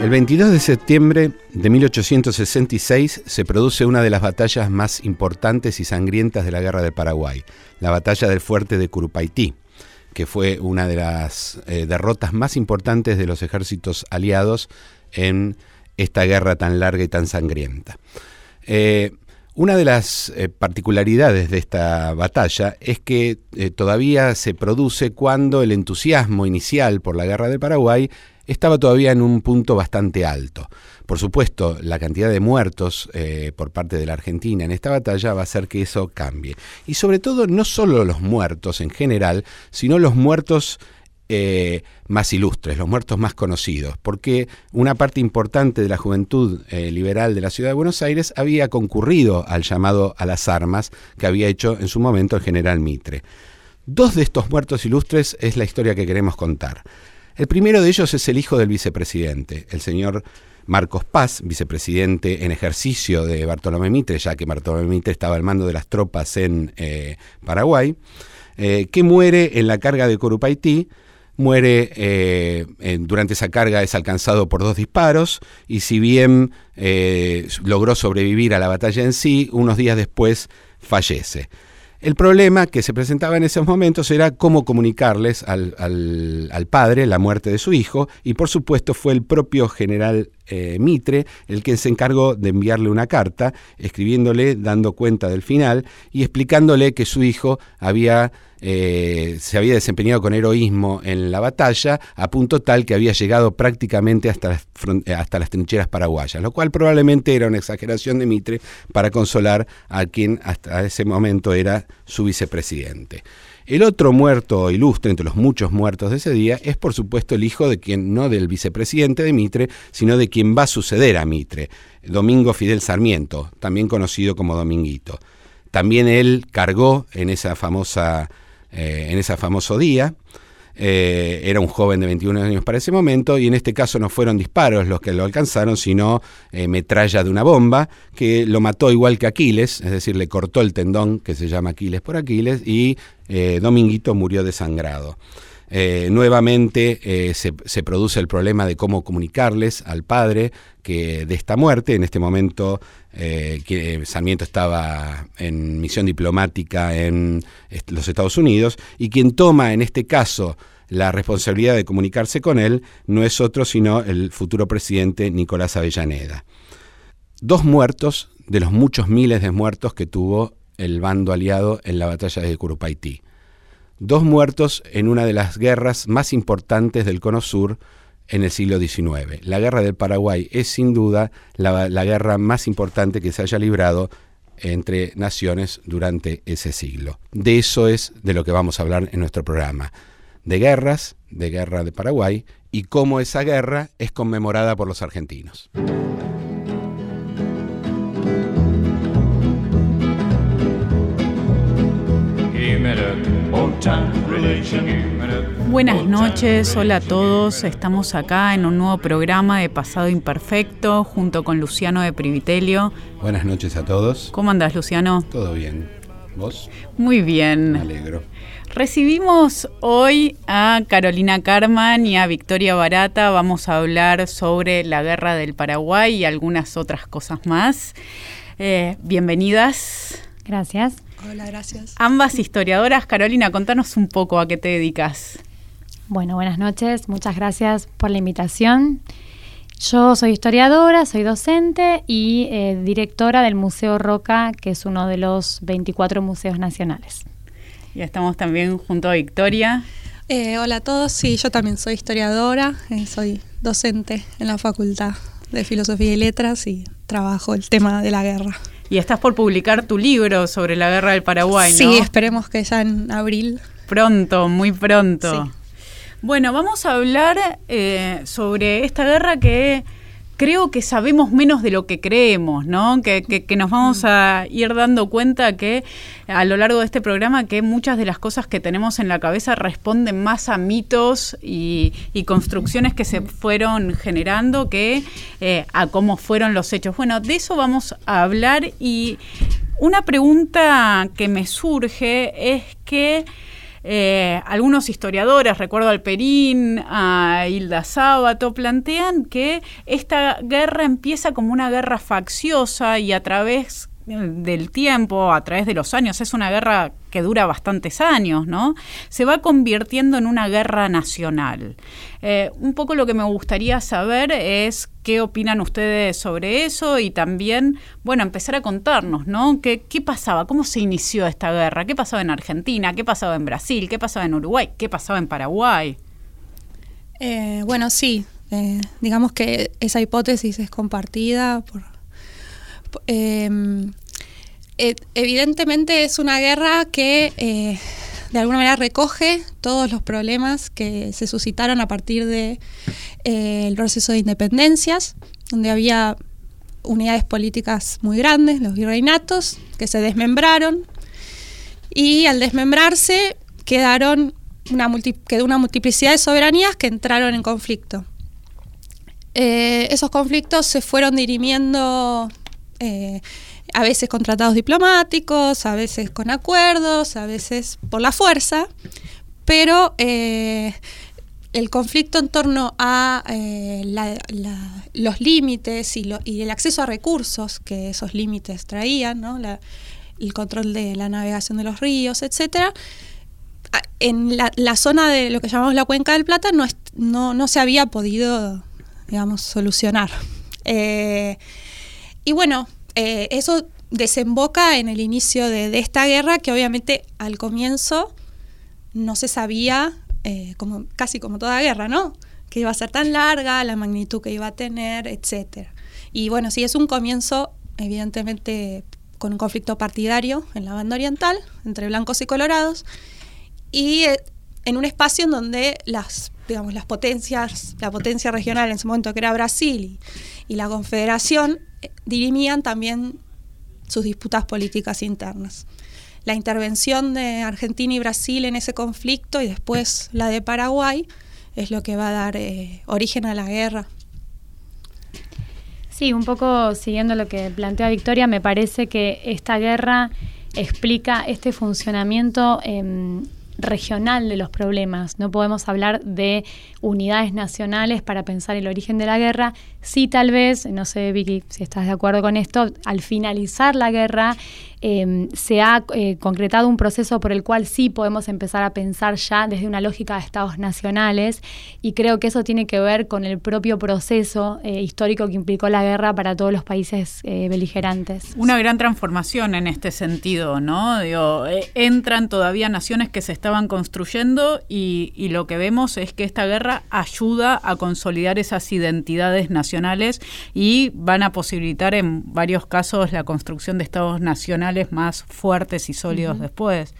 El 22 de septiembre de 1866 se produce una de las batallas más importantes y sangrientas de la Guerra del Paraguay, la batalla del fuerte de Curupaití, que fue una de las eh, derrotas más importantes de los ejércitos aliados en esta guerra tan larga y tan sangrienta. Eh, una de las eh, particularidades de esta batalla es que todavía se produce cuando el entusiasmo inicial por la guerra del Paraguay estaba todavía en un punto bastante alto. Por supuesto, la cantidad de muertos eh, por parte de la Argentina en esta batalla va a hacer que eso cambie. Y sobre todo, no solo los muertos en general, sino los muertos eh, más ilustres, los muertos más conocidos, porque una parte importante de la juventud eh, liberal de la ciudad de Buenos Aires había concurrido al llamado a las armas que había hecho en su momento el general Mitre. Dos de estos muertos ilustres es la historia que queremos contar. El primero de ellos es el hijo del vicepresidente, el señor Marcos Paz, vicepresidente en ejercicio de Bartolomé Mitre, ya que Bartolomé Mitre estaba al mando de las tropas en eh, Paraguay, eh, que muere en la carga de Corupaití, muere eh, durante esa carga es alcanzado por dos disparos y si bien logró sobrevivir a la batalla en sí, unos días después fallece. El problema que se presentaba en esos momentos era cómo comunicarles al, padre la muerte de su hijo y por supuesto fue el propio general eh, Mitre el que se encargó de enviarle una carta, escribiéndole, dando cuenta del final y explicándole que su hijo había eh, se había desempeñado con heroísmo en la batalla, a punto tal que había llegado prácticamente hasta eh, hasta las trincheras paraguayas, lo cual probablemente era una exageración de Mitre para consolar a quien hasta ese momento era su vicepresidente. El otro muerto ilustre entre los muchos muertos de ese día es por supuesto el hijo de quien, no del vicepresidente de Mitre, sino de quien va a suceder a Mitre, Domingo Fidel Sarmiento, también conocido como Dominguito. También él cargó en esa famosa eh, en ese famoso día. Eh, era un joven de 21 años para ese momento y en este caso no fueron disparos los que lo alcanzaron, sino eh, metralla de una bomba que lo mató igual que Aquiles, es decir, le cortó el tendón que se llama Aquiles por Aquiles y Dominguito murió desangrado. Eh, nuevamente eh, se, produce el problema de cómo comunicarles al padre que de esta muerte. En este momento eh, que Sarmiento estaba en misión diplomática en los Estados Unidos y quien toma en este caso la responsabilidad de comunicarse con él no es otro sino el futuro presidente Nicolás Avellaneda. Dos muertos de los muchos miles de muertos que tuvo el bando aliado en la batalla de Curupaití dos muertos en una de las guerras más importantes del Cono Sur en el siglo XIX. La guerra del Paraguay es sin duda la, guerra más importante que se haya librado entre naciones durante ese siglo. De eso es de lo que vamos a hablar en nuestro programa. De guerras, de guerra de Paraguay y cómo esa guerra es conmemorada por los argentinos. Buenas noches, hola a todos. Estamos acá en un nuevo programa de Pasado Imperfecto junto con Luciano de Privitelio. Buenas noches a todos. ¿Cómo andas, Luciano? Todo bien. ¿Vos? Muy bien. Me alegro. Recibimos hoy a Carolina Carman y a Victoria Barata. Vamos a hablar sobre la guerra del Paraguay y algunas otras cosas más. Eh, bienvenidas. Gracias. Hola, gracias. Ambas historiadoras. Carolina, contanos un poco a qué te dedicas. Bueno, buenas noches. Muchas gracias por la invitación. Yo soy historiadora, soy docente y eh, directora del Museo Roca, que es uno de los 24 museos nacionales. Y estamos también junto a Victoria. Eh, hola a todos, sí, yo también soy historiadora, eh, soy docente en la Facultad de Filosofía y Letras y trabajo el tema de la guerra. Y estás por publicar tu libro sobre la guerra del Paraguay, ¿no? Sí, esperemos que ya en abril. Pronto, muy pronto. Bueno, vamos a hablar eh, sobre esta guerra que creo que sabemos menos de lo que creemos, ¿no? Que, nos vamos a ir dando cuenta que a lo largo de este programa que muchas de las cosas que tenemos en la cabeza responden más a mitos y, construcciones que se fueron generando que eh, a cómo fueron los hechos. Bueno, de eso vamos a hablar y una pregunta que me surge es que eh, algunos historiadores, recuerdo al Perín, a Hilda Sábato, plantean que esta guerra empieza como una guerra facciosa y a través del tiempo, a través de los años, es una guerra que dura bastantes años, ¿no? Se va convirtiendo en una guerra nacional. Eh, un poco lo que me gustaría saber es qué opinan ustedes sobre eso y también, bueno, empezar a contarnos, ¿no? ¿Qué, qué pasaba? ¿Cómo se inició esta guerra? ¿Qué pasaba en Argentina? ¿Qué pasaba en Brasil? ¿Qué pasaba en Uruguay? ¿Qué pasaba en Paraguay? Eh, bueno, sí, eh, digamos que esa hipótesis es compartida por... Em, evidentemente es una guerra que eh, de alguna manera recoge todos los problemas que se suscitaron a partir del de, proceso de independencias, donde había unidades políticas muy grandes, los virreinatos, que se desmembraron y al desmembrarse quedaron una quedó una multiplicidad de soberanías que entraron en conflicto. Eh, esos conflictos se fueron dirimiendo eh, a veces con tratados diplomáticos, a veces con acuerdos, a veces por la fuerza, pero eh, el conflicto en torno a los límites y, el acceso a recursos que esos límites traían, el control de la navegación de los ríos, etcétera, en la, zona de lo que llamamos la cuenca del Plata no, se había podido, digamos, solucionar. Eh, y bueno, eh, eso desemboca en el inicio de, esta guerra que obviamente al comienzo no se sabía, eh, como, casi como toda guerra, ¿no? Que iba a ser tan larga, la magnitud que iba a tener, etc. Y bueno, sí, es un comienzo, evidentemente, con un conflicto partidario en la banda oriental, entre blancos y colorados, y eh, en un espacio en donde las, digamos, las potencias, la potencia regional en ese momento que era Brasil y, la Confederación, eh, dirimían también sus disputas políticas internas. La intervención de Argentina y Brasil en ese conflicto y después la de Paraguay es lo que va a dar eh, origen a la guerra. Sí, un poco siguiendo lo que plantea Victoria, me parece que esta guerra explica este funcionamiento em, regional de los problemas. No podemos hablar de unidades nacionales para pensar el origen de la guerra. Sí, tal vez, no sé, Vicky, si estás de acuerdo con esto, al finalizar la guerra Em, se ha eh, concretado un proceso por el cual sí podemos empezar a pensar ya desde una lógica de estados nacionales y creo que eso tiene que ver con el propio proceso eh, histórico que implicó la guerra para todos los países eh, beligerantes. Una gran transformación en este sentido, ¿no? entran todavía naciones que se estaban construyendo y, y lo que vemos es que esta guerra ayuda a consolidar esas identidades nacionales y van a posibilitar en varios casos la construcción de estados nacionales más fuertes y sólidos después.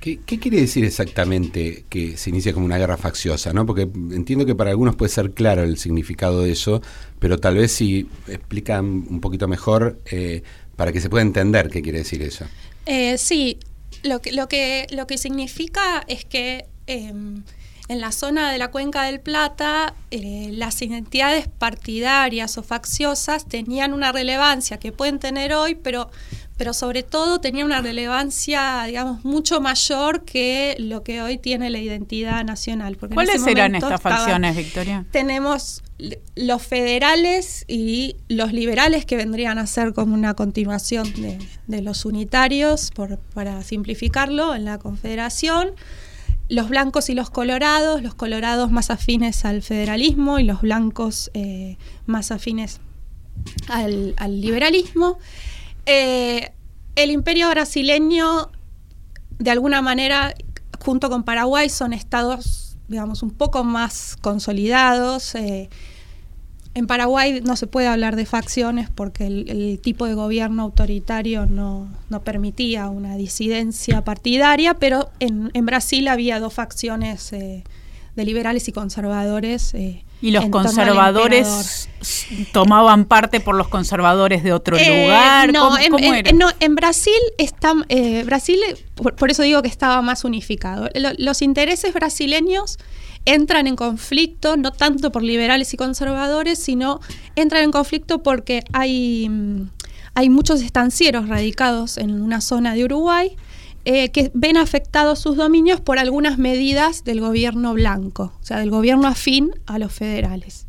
¿Qué, quiere decir exactamente que se inicia como una guerra facciosa? ¿no? Porque entiendo que para algunos puede ser claro el significado de eso, pero tal vez si explican un poquito mejor eh, para que se pueda entender qué quiere decir eso. Eh, sí, lo que, lo, que, lo que significa es que em, en la zona de la cuenca del Plata eh, las identidades partidarias o facciosas tenían una relevancia que pueden tener hoy, pero pero sobre todo tenía una relevancia, digamos, mucho mayor que lo que hoy tiene la identidad nacional. ¿Cuáles eran estas facciones, Victoria? Tenemos los federales y los liberales que vendrían a ser como una continuación de, los unitarios, por, para simplificarlo, en la confederación. Los blancos y los colorados, los colorados más afines al federalismo y los blancos eh, más afines al, al liberalismo. Eh, el imperio brasileño, de alguna manera, junto con Paraguay, son estados, digamos, un poco más consolidados. Eh, en Paraguay no se puede hablar de facciones porque el, tipo de gobierno autoritario no, permitía una disidencia partidaria, pero en, Brasil había dos facciones eh, de liberales y conservadores ¿Y los conservadores tomaban parte por los conservadores de otro eh, lugar? No, en, no, en Brasil está, eh, Brasil, por, eso digo que estaba más unificado. los intereses brasileños entran en conflicto, no tanto por liberales y conservadores, sino entran en conflicto porque hay, hay muchos estancieros radicados en una zona de Uruguay eh, que ven afectados sus dominios por algunas medidas del gobierno blanco, o sea, del gobierno afín a los federales.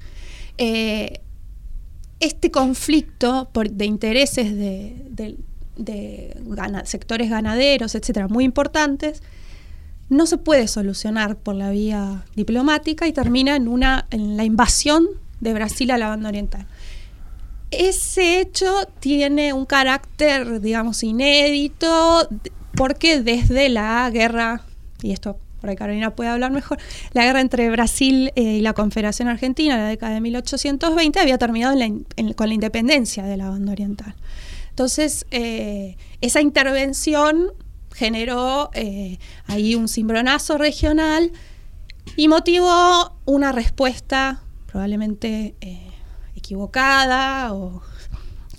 Eh, este conflicto de intereses de, sectores ganaderos, etcétera, muy importantes, no se puede solucionar por la vía diplomática y termina en, una, en la invasión de Brasil a la banda oriental. Ese hecho tiene un carácter, digamos, inédito, porque desde la guerra, y esto por ahí Carolina puede hablar mejor, la guerra entre Brasil eh, y la Confederación Argentina en la década de 1820 había terminado con la independencia de la banda oriental. Entonces, eh, esa intervención generó eh, ahí un cimbronazo regional y motivó una respuesta probablemente equivocada o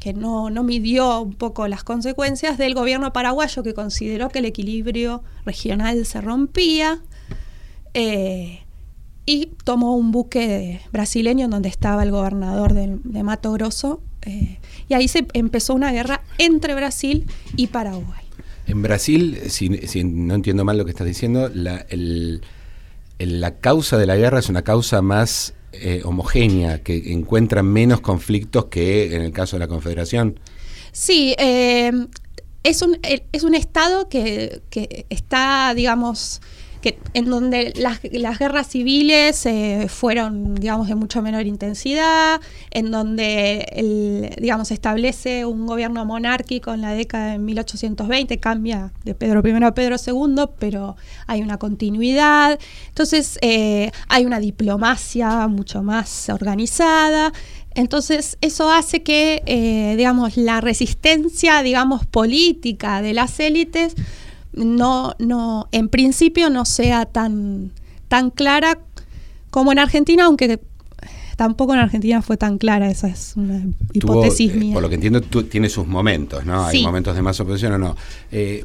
que no, midió un poco las consecuencias del gobierno paraguayo que consideró que el equilibrio regional se rompía eh, y tomó un buque brasileño donde estaba el gobernador de, Mato Grosso eh, y ahí se empezó una guerra entre Brasil y Paraguay. En Brasil, si, no entiendo mal lo que estás diciendo, la, la causa de la guerra es una causa más eh, homogénea, que encuentran menos conflictos que en el caso de la Confederación? Sí, eh, es, un, es un Estado que, que está, digamos, que, en donde las, las guerras civiles eh, fueron, digamos, de mucho menor intensidad, en donde, el, digamos, establece un gobierno monárquico en la década de 1820, cambia de Pedro I a Pedro II, pero hay una continuidad. Entonces, eh, hay una diplomacia mucho más organizada. Entonces, eso hace que, eh, digamos, la resistencia, digamos, política de las élites no, no, en principio no sea tan, tan clara como en Argentina, aunque tampoco en Argentina fue tan clara, esa es una hipótesis eh, mía. Por lo que entiendo, tiene sus momentos, ¿no? Hay momentos de más oposición o no. Eh,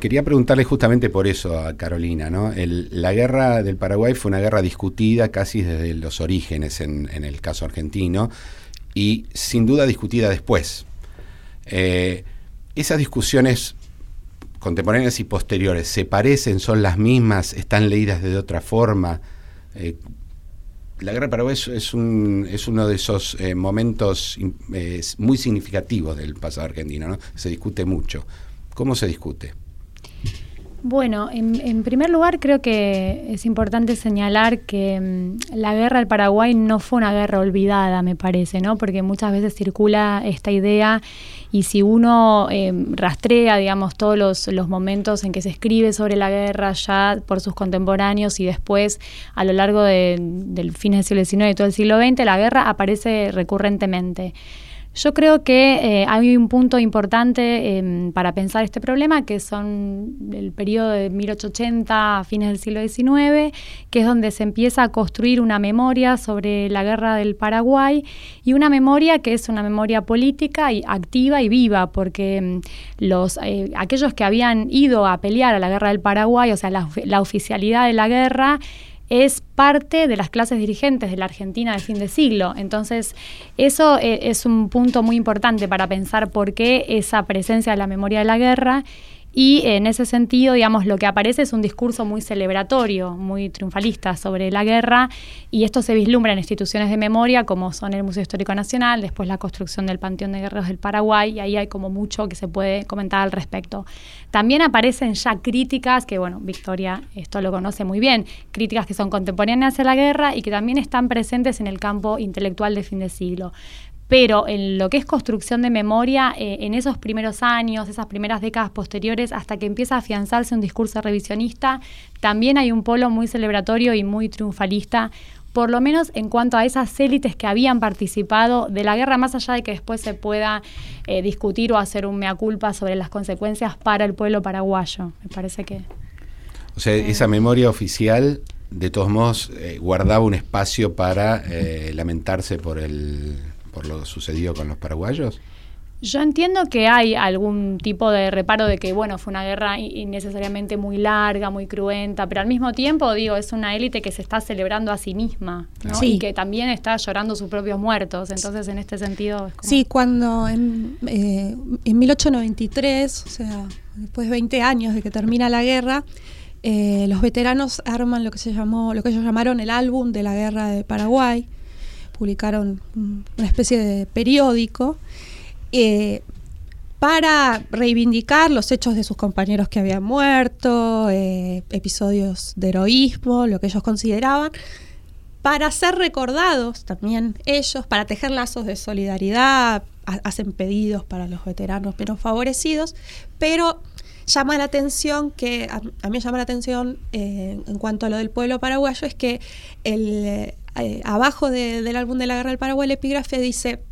quería preguntarle justamente por eso a Carolina, ¿no? la guerra del Paraguay fue una guerra discutida casi desde los orígenes en, el caso argentino y sin duda discutida después. Eh, esas discusiones contemporáneas y posteriores se parecen, son las mismas, están leídas de otra forma. Eh, la guerra de Paraguay es, un, es uno de esos eh, momentos muy significativos del pasado argentino, ¿no? Se discute mucho. ¿Cómo se discute? Bueno, en, primer lugar creo que es importante señalar que mm, la guerra del Paraguay no fue una guerra olvidada, me parece, ¿no? Porque muchas veces circula esta idea y si uno eh, rastrea, digamos, todos los, los, momentos en que se escribe sobre la guerra ya por sus contemporáneos y después a lo largo del fin del siglo XIX y todo el siglo XX, la guerra aparece recurrentemente. Yo creo que eh, hay un punto importante em, para pensar este problema, que son el periodo de 1880 a fines del siglo XIX, que es donde se empieza a construir una memoria sobre la guerra del Paraguay y una memoria que es una memoria política y activa y viva, porque em, los, eh, aquellos que habían ido a pelear a la guerra del Paraguay, o sea, la oficialidad de la guerra, es parte de las clases dirigentes de la Argentina de fin de siglo. Entonces, eso eh, es un punto muy importante para pensar por qué esa presencia de la memoria de la guerra y en ese sentido, digamos, lo que aparece es un discurso muy celebratorio, muy triunfalista sobre la guerra, y esto se vislumbra en instituciones de memoria como son el Museo Histórico Nacional, después la construcción del Panteón de Guerreros del Paraguay, y ahí hay como mucho que se puede comentar al respecto. También aparecen ya críticas, que bueno, Victoria esto lo conoce muy bien, críticas que son contemporáneas a la guerra y que también están presentes en el campo intelectual de fin de siglo pero en lo que es construcción de memoria, eh, en esos primeros años, esas primeras décadas posteriores, hasta que empieza a afianzarse un discurso revisionista, también hay un polo muy celebratorio y muy triunfalista, por lo menos en cuanto a esas élites que habían participado de la guerra, más allá de que después se pueda eh, discutir o hacer un mea culpa sobre las consecuencias para el pueblo paraguayo. Me parece que... O sea, esa memoria oficial de todos modos guardaba un espacio para lamentarse por el por lo sucedido con los paraguayos? Yo entiendo que hay algún tipo de reparo de que, bueno, fue una guerra innecesariamente muy larga, muy cruenta, pero al mismo tiempo, digo, es una élite que se está celebrando a sí misma y que también está llorando sus propios muertos. Entonces, en este sentido... Sí, cuando en, eh, en 1893, o sea, después de 20 años de que termina la guerra, eh, los veteranos arman lo que se llamó, lo que ellos llamaron el álbum de la guerra de Paraguay. Publicaron una especie de periódico eh, para reivindicar los hechos de sus compañeros que habían muerto, eh, episodios de heroísmo, lo que ellos consideraban, para ser recordados también ellos, para tejer lazos de solidaridad, hacen pedidos para los veteranos menos favorecidos, pero llama la atención que, a, mí me llama la atención eh, en cuanto a lo del pueblo paraguayo, es que el, eh, abajo del álbum de la guerra del Paraguay, el epígrafe dice,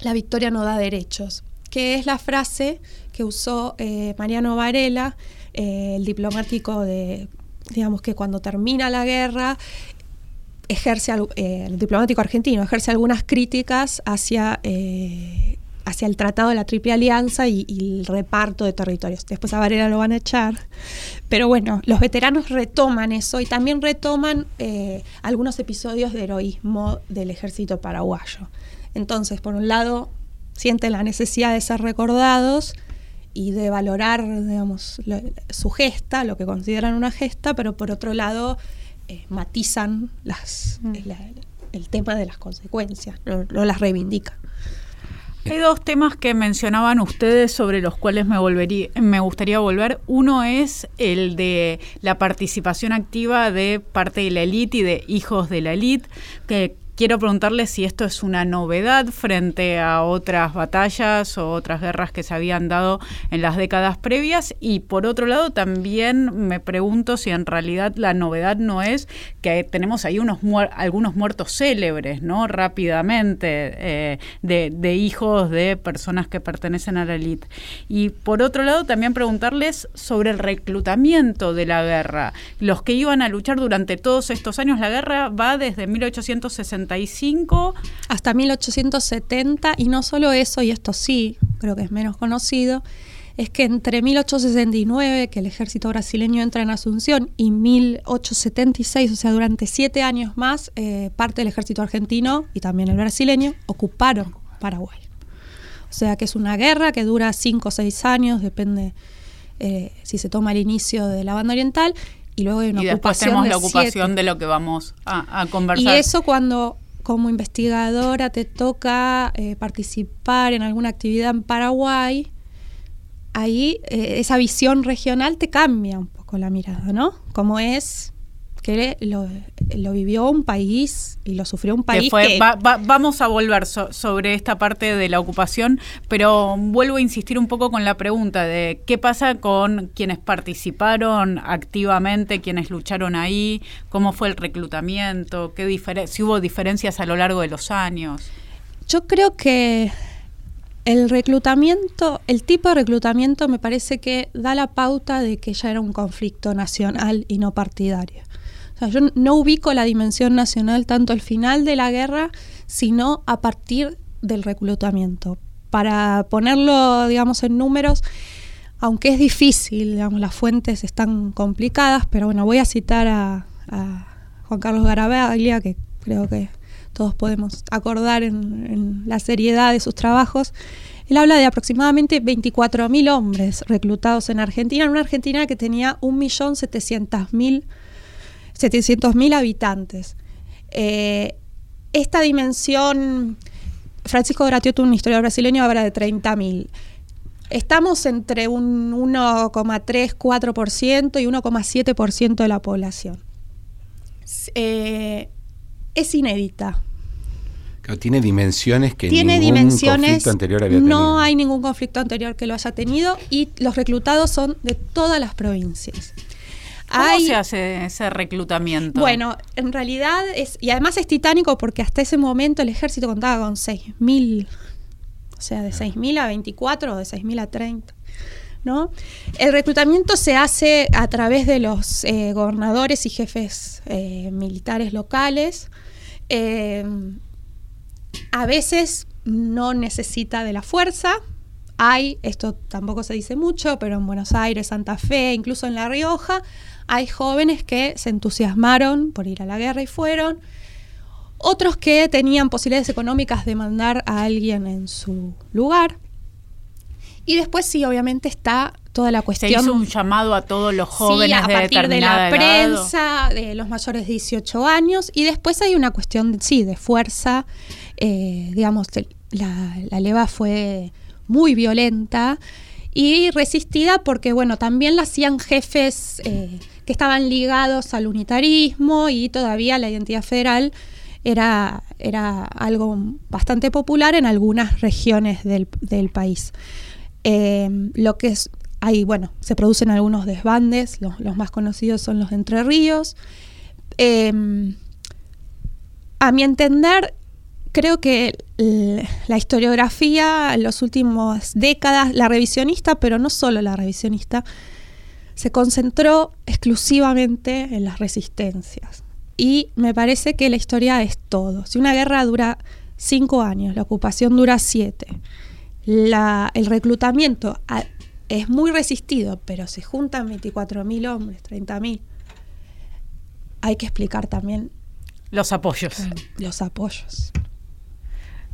la victoria no da derechos, que es la frase que usó eh, Mariano Varela, el diplomático de, digamos que cuando termina la guerra, ejerce, eh, el diplomático argentino ejerce algunas críticas hacia, eh, hacia el Tratado de la Triple Alianza y, el reparto de territorios. Después a Varela lo van a echar. Pero bueno, los veteranos retoman eso y también retoman eh, algunos episodios de heroísmo del ejército paraguayo. Entonces, por un lado, sienten la necesidad de ser recordados y de valorar, digamos, su gesta, lo que consideran una gesta, pero por otro lado, eh, matizan las, mm. el tema de las consecuencias, no, las reivindican. Hay dos temas que mencionaban ustedes sobre los cuales me, volvería, me gustaría volver. Uno es el de la participación activa de parte de la élite y de hijos de la élite, que Quiero preguntarle si esto es una novedad frente a otras batallas o otras guerras que se habían dado en las décadas previas y por otro lado también me pregunto si en realidad la novedad no es que tenemos ahí unos algunos muertos célebres, ¿no? Rápidamente eh, de, de, hijos de personas que pertenecen a la élite. Y por otro lado también preguntarles sobre el reclutamiento de la guerra. Los que iban a luchar durante todos estos años, la guerra va desde 1860 hasta 1870, y no solo eso, y esto sí, creo que es menos conocido, es que entre 1869, que el ejército brasileño entra en Asunción, y 1876, o sea, durante siete años más, eh, parte del ejército argentino y también el brasileño ocuparon Paraguay. O sea que es una guerra que dura cinco o seis años, depende eh, si se toma el inicio de la banda oriental, y luego hay una y después tenemos la ocupación de lo que vamos a, conversar. Y eso cuando como investigadora te toca eh, participar en alguna actividad en Paraguay, ahí eh, esa visión regional te cambia un poco la mirada, ¿no? Como es que lo, vivió un país y lo sufrió un país. Que vamos a volver sobre esta parte de la ocupación, pero vuelvo a insistir un poco con la pregunta de qué pasa con quienes participaron activamente, quienes lucharon ahí, cómo fue el reclutamiento, qué si hubo diferencias a lo largo de los años. Yo creo que el reclutamiento, el tipo de reclutamiento me parece que da la pauta de que ya era un conflicto nacional y no partidario yo no ubico la dimensión nacional tanto al final de la guerra, sino a partir del reclutamiento. Para ponerlo, digamos, en números, aunque es difícil, digamos, las fuentes están complicadas, pero bueno, voy a citar a, Juan Carlos Garabaglia, que creo que todos podemos acordar en, en, la seriedad de sus trabajos. Él habla de aproximadamente 24.000 hombres reclutados en Argentina, en una Argentina que tenía 1.700.000 700.000 habitantes. Eh, esta dimensión, Francisco Gratioto, un historiador brasileño, habla de 30.000. Estamos entre un 1,3-4% y 1,7% de la población. Eh, es inédita. tiene dimensiones que tiene ningún dimensiones, conflicto anterior había tenido. No hay ningún conflicto anterior que lo haya tenido y los reclutados son de todas las provincias. ¿Cómo se hace ese reclutamiento? Bueno, en realidad es, y además es titánico porque hasta ese momento el ejército contaba con 6.000, o sea, de 6.000 a 24 o de 6.000 a 30. ¿No? El reclutamiento se hace a través de los eh, gobernadores y jefes eh, militares locales. Eh, a veces no necesita de la fuerza. Hay, esto tampoco se dice mucho, pero en Buenos Aires, Santa Fe, incluso en La Rioja, hay jóvenes que se entusiasmaron por ir a la guerra y fueron. Otros que tenían posibilidades económicas de mandar a alguien en su lugar. Y después sí, obviamente está toda la cuestión. Se hizo un llamado a todos los jóvenes sí, a partir de la prensa, de los mayores de 18 años, y después hay una cuestión, sí, de fuerza. Eh, digamos, la, la leva fue muy violenta y resistida porque, bueno, también la hacían jefes eh, que estaban ligados al unitarismo y todavía la identidad federal era, era algo bastante popular en algunas regiones del, país. Eh, lo que es, hay, bueno, se producen algunos desbandes, los, más conocidos son los Entre Ríos. Eh, a mi entender, creo que la historiografía en las últimas décadas, la revisionista, pero no solo la revisionista, se concentró exclusivamente en las resistencias. Y me parece que la historia es todo. Si una guerra dura cinco años, la ocupación dura siete, el reclutamiento es muy resistido, pero se juntan 24.000 hombres, 30.000, hay que explicar también los apoyos. Los apoyos.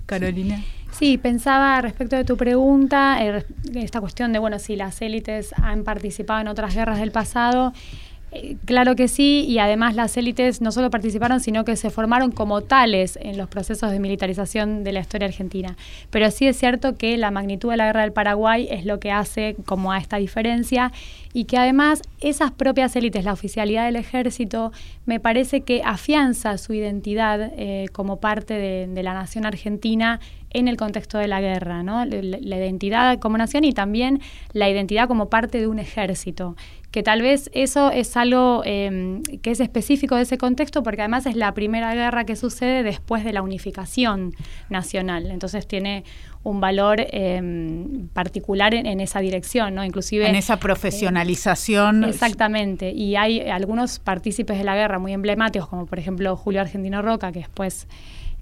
Carolina. Sí, pensaba respecto de tu pregunta, eh, esta cuestión de, bueno, si las élites han participado en otras guerras del pasado. Eh, claro que sí, y además las élites no solo participaron, sino que se formaron como tales en los procesos de militarización de la historia argentina. Pero sí es cierto que la magnitud de la guerra del Paraguay es lo que hace como a esta diferencia y que además esas propias élites, la oficialidad del ejército, me parece que afianza su identidad eh, como parte de, la nación argentina en el contexto de la guerra, ¿no? la, identidad como nación y también la identidad como parte de un ejército que tal vez eso es algo em, que es específico de ese contexto porque además es la primera guerra que sucede después de la unificación nacional. Entonces tiene un valor em, particular en, esa dirección, ¿no? Inclusive... En esa profesionalización. exactamente. Y hay algunos partícipes de la guerra muy emblemáticos, como por ejemplo Julio Argentino Roca, que después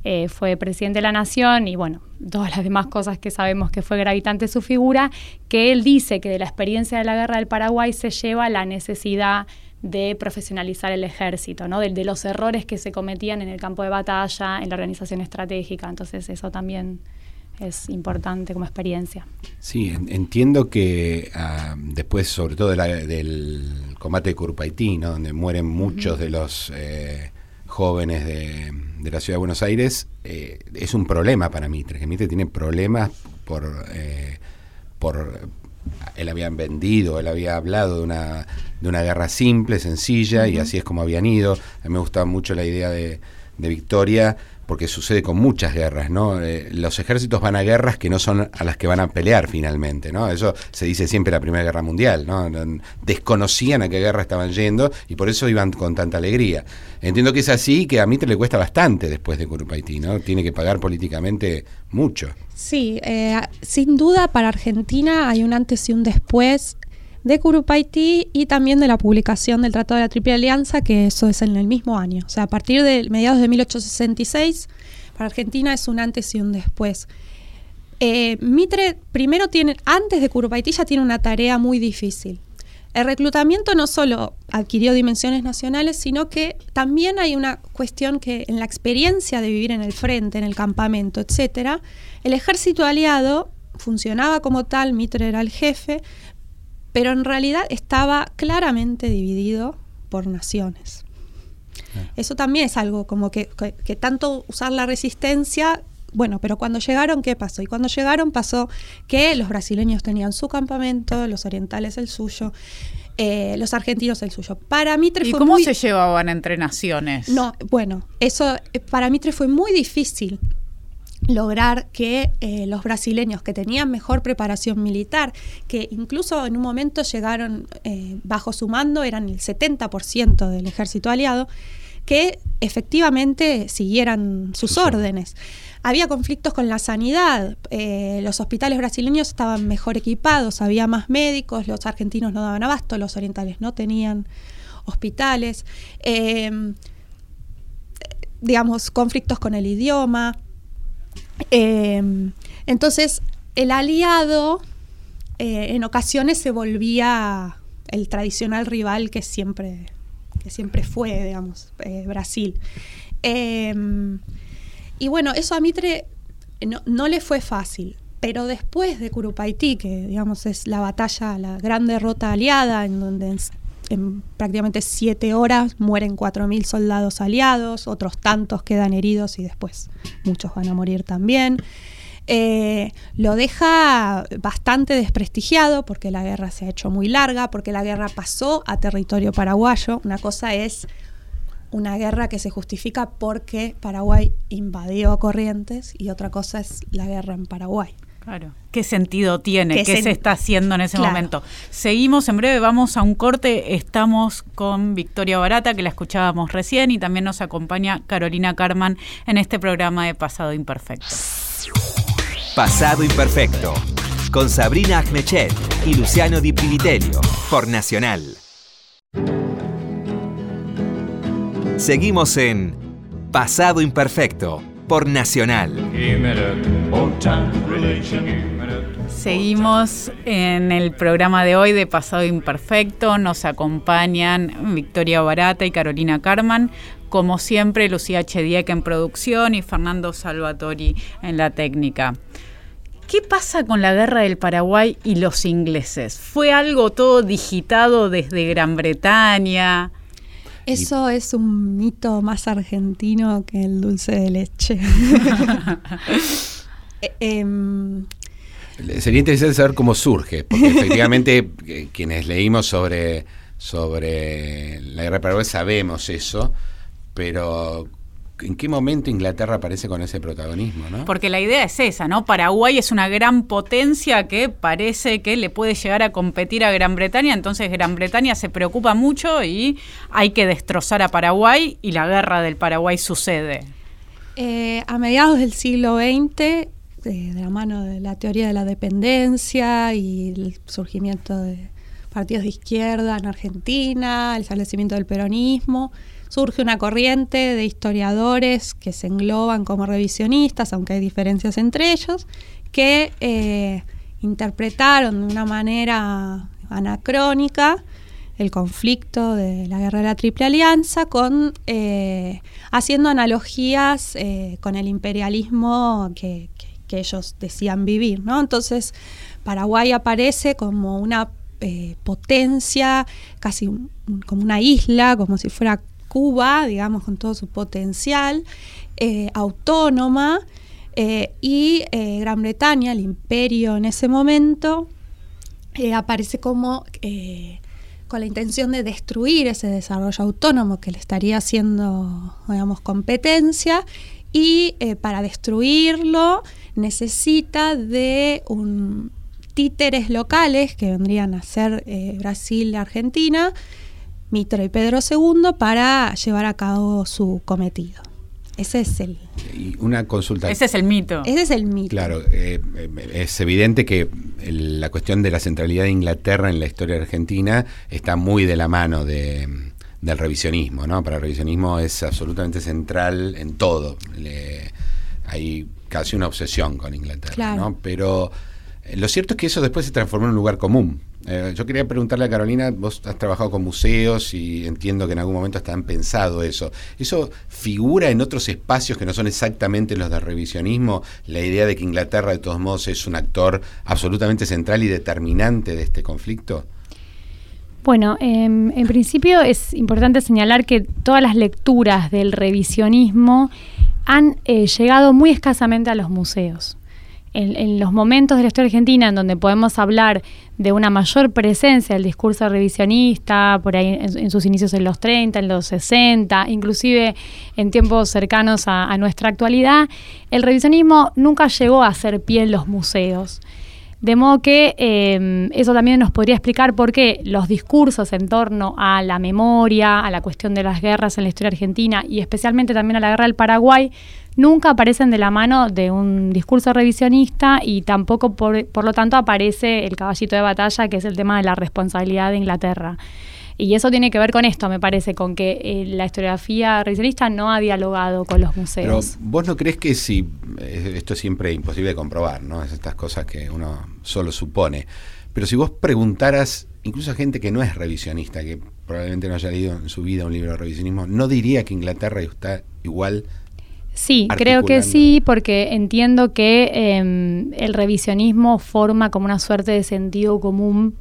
eh, fue presidente de la nación y bueno, todas las demás cosas que sabemos que fue gravitante su figura, que él dice que de la experiencia de la guerra del Paraguay se lleva la necesidad de profesionalizar el ejército, ¿no? de, los errores que se cometían en el campo de batalla, en la organización estratégica. Entonces eso también es importante como experiencia. Sí, entiendo que ah, después, sobre todo del combate de Curpaití, ¿no? donde mueren muchos de los eh, jóvenes de, la ciudad de Buenos Aires, eh, es un problema para Mitre, que Mitre tiene problemas por, eh, por él había vendido, él había hablado de una, de una guerra simple, sencilla, y así es como habían ido. A mí me gustaba mucho la idea de, de Victoria, porque sucede con muchas guerras, ¿no? Eh, los ejércitos van a guerras que no son a las que van a pelear finalmente, ¿no? Eso se dice siempre la Primera Guerra Mundial, ¿no? Desconocían a qué guerra estaban yendo y por eso iban con tanta alegría. Entiendo que es así que a Mitre le cuesta bastante después de Curupaití, ¿no? Tiene que pagar políticamente mucho. Sí, eh, sin duda para Argentina hay un antes y un después de Curupaití y también de la publicación del Tratado de la Triple Alianza, que eso es en el mismo año. O sea, a partir de mediados de 1866, para Argentina es un antes y un después. Eh, Mitre primero tiene, antes de Curupaití ya tiene una tarea muy difícil. El reclutamiento no solo adquirió dimensiones nacionales, sino que también hay una cuestión que en la experiencia de vivir en el frente, en el campamento, etcétera, el ejército aliado funcionaba como tal, Mitre era el jefe, pero en realidad estaba claramente dividido por naciones. Eso también es algo como que, tanto usar la resistencia bueno, pero cuando llegaron, ¿qué pasó? Y cuando llegaron pasó que los brasileños tenían su campamento, los orientales el suyo, eh, los argentinos el suyo. Para Mitre ¿Y cómo se llevaban entre naciones? No, bueno, eso eh, para Mitre fue muy difícil lograr que eh, los brasileños que tenían mejor preparación militar, que incluso en un momento llegaron eh, bajo su mando, eran el 70% del ejército aliado, que efectivamente siguieran sus órdenes. Había conflictos con la sanidad, eh, los hospitales brasileños estaban mejor equipados, había más médicos, los argentinos no daban abasto, los orientales no tenían hospitales, digamos, conflictos con el idioma, Em, entonces, el aliado eh, en ocasiones se volvía el tradicional rival que siempre, que siempre fue, digamos, eh, Brasil. Em, y bueno, eso a Mitre no, le fue fácil. pero después de Curupaití, que digamos es la batalla, la gran derrota aliada, en donde en, prácticamente siete horas mueren 4.000 soldados aliados, otros tantos quedan heridos y después muchos van a morir también. Eh, lo deja bastante desprestigiado porque la guerra se ha hecho muy larga, porque la guerra pasó a territorio paraguayo. Una cosa es una guerra que se justifica porque Paraguay invadió Corrientes y otra cosa es la guerra en Paraguay. Claro. ¿Qué sentido tiene? ¿Qué, se está haciendo en ese momento? Seguimos en breve, vamos a un corte. Estamos con Victoria Barata, que la escuchábamos recién, y también nos acompaña Carolina Carman en este programa de Pasado Imperfecto. Pasado Imperfecto, con Sabrina Agnechet y Luciano Di Pilitelio, por Nacional. Seguimos en Pasado Imperfecto por Nacional. Seguimos en el programa de hoy de Pasado Imperfecto. Nos acompañan Victoria Barata y Carolina Carman. Como siempre, Lucía Chediek en producción y Fernando Salvatori en la técnica. ¿Qué pasa con la guerra del Paraguay y los ingleses? ¿Fue algo todo digitado desde Gran Bretaña? Eso es un mito más argentino que el dulce de leche. Eh, em, Sería interesante saber cómo surge, porque efectivamente eh, quienes leímos sobre, sobre la guerra de Paraguay sabemos eso, pero ¿En qué momento Inglaterra aparece con ese protagonismo? ¿no? Porque la idea es esa, ¿no? Paraguay es una gran potencia que parece que le puede llegar a competir a Gran Bretaña, entonces Gran Bretaña se preocupa mucho y hay que destrozar a Paraguay y la guerra del Paraguay sucede. Eh, a mediados del siglo XX, eh, de la mano de la teoría de la dependencia y el surgimiento de partidos de izquierda en Argentina, el establecimiento del peronismo, surge una corriente de historiadores que se engloban como revisionistas, aunque hay diferencias entre ellos, que eh, interpretaron de una manera anacrónica el conflicto de la guerra de la Triple Alianza, con, eh, haciendo analogías eh, con el imperialismo que, ellos decían vivir. ¿no? Entonces, Paraguay aparece como una potencia, casi como una isla, como si fuera Cuba, digamos, con todo su potencial, eh, autónoma, eh, y eh, Gran Bretaña, el imperio en ese momento, aparece como con la intención de destruir ese desarrollo autónomo que le estaría haciendo, digamos, competencia, y para destruirlo necesita de un títeres locales que vendrían a ser Brasil y Argentina, Mitre y Pedro II para llevar a cabo su cometido. Ese es el. Y una consulta. Ese es el mito. Ese es el mito. Claro, eh, es evidente que la cuestión de la centralidad de Inglaterra en la historia argentina está muy de la mano de, del revisionismo, ¿no? Para el revisionismo es absolutamente central en todo. hay casi una obsesión con Inglaterra, ¿no? Pero eh, lo cierto es que eso después se transformó en un lugar común. Eh, yo quería preguntarle a Carolina, vos has trabajado con museos y entiendo que en algún momento hasta han pensado eso. ¿Eso figura en otros espacios que no son exactamente los de revisionismo? La idea de que Inglaterra de todos modos es un actor absolutamente central y determinante de este conflicto. Bueno, em, en principio es importante señalar que todas las lecturas del revisionismo han eh, llegado muy escasamente a los museos en, los momentos de la historia argentina en donde podemos hablar de una mayor presencia del discurso revisionista, por ahí en, sus inicios en los 30, en los 60, inclusive en tiempos cercanos a, nuestra actualidad, el revisionismo nunca llegó a ser pie en los museos. De modo que em, eso también nos podría explicar por qué los discursos en torno a la memoria, a la cuestión de las guerras en la historia argentina y especialmente también a la guerra del Paraguay nunca aparecen de la mano de un discurso revisionista y tampoco, por, por, lo tanto, aparece el caballito de batalla, que es el tema de la responsabilidad de Inglaterra. Y eso tiene que ver con esto, me parece, con que eh, la historiografía revisionista no ha dialogado con los museos. Pero vos no crees que si, eh, esto es siempre imposible de comprobar, ¿no? Es estas cosas que uno solo supone. Pero si vos preguntaras, incluso a gente que no es revisionista, que probablemente no haya leído en su vida un libro de revisionismo, no diría que Inglaterra está igual Sí, creo que sí, porque entiendo que em, el revisionismo forma como una suerte de sentido común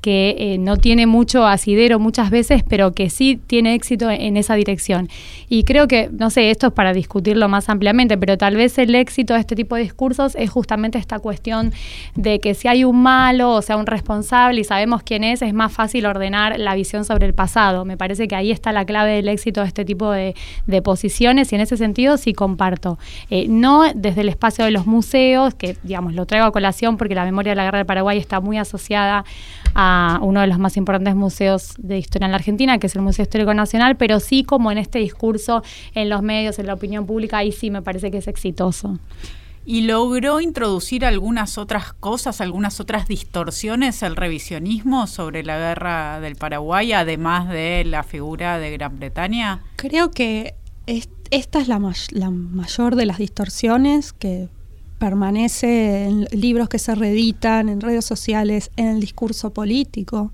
que eh, no tiene mucho asidero muchas veces, pero que sí tiene éxito en esa dirección. Y creo que, no sé, esto es para discutirlo más ampliamente, pero tal vez el éxito de este tipo de discursos es justamente esta cuestión de que si hay un malo, o sea, un responsable y sabemos quién es, es más fácil ordenar la visión sobre el pasado. Me parece que ahí está la clave del éxito de este tipo de, posiciones y en ese sentido sí comparto. Eh, no desde el espacio de los museos, que digamos lo traigo a colación porque la memoria de la guerra del Paraguay está muy asociada a uno de los más importantes museos de historia en la Argentina, que es el Museo Histórico Nacional, pero sí como en este discurso en los medios, en la opinión pública, ahí sí me parece que es exitoso. ¿Y logró introducir algunas otras cosas, algunas otras distorsiones el revisionismo sobre la guerra del Paraguay, además de la figura de Gran Bretaña? Creo que esta es la, la mayor de las distorsiones que permanece en libros que se reeditan, en redes sociales, en el discurso político.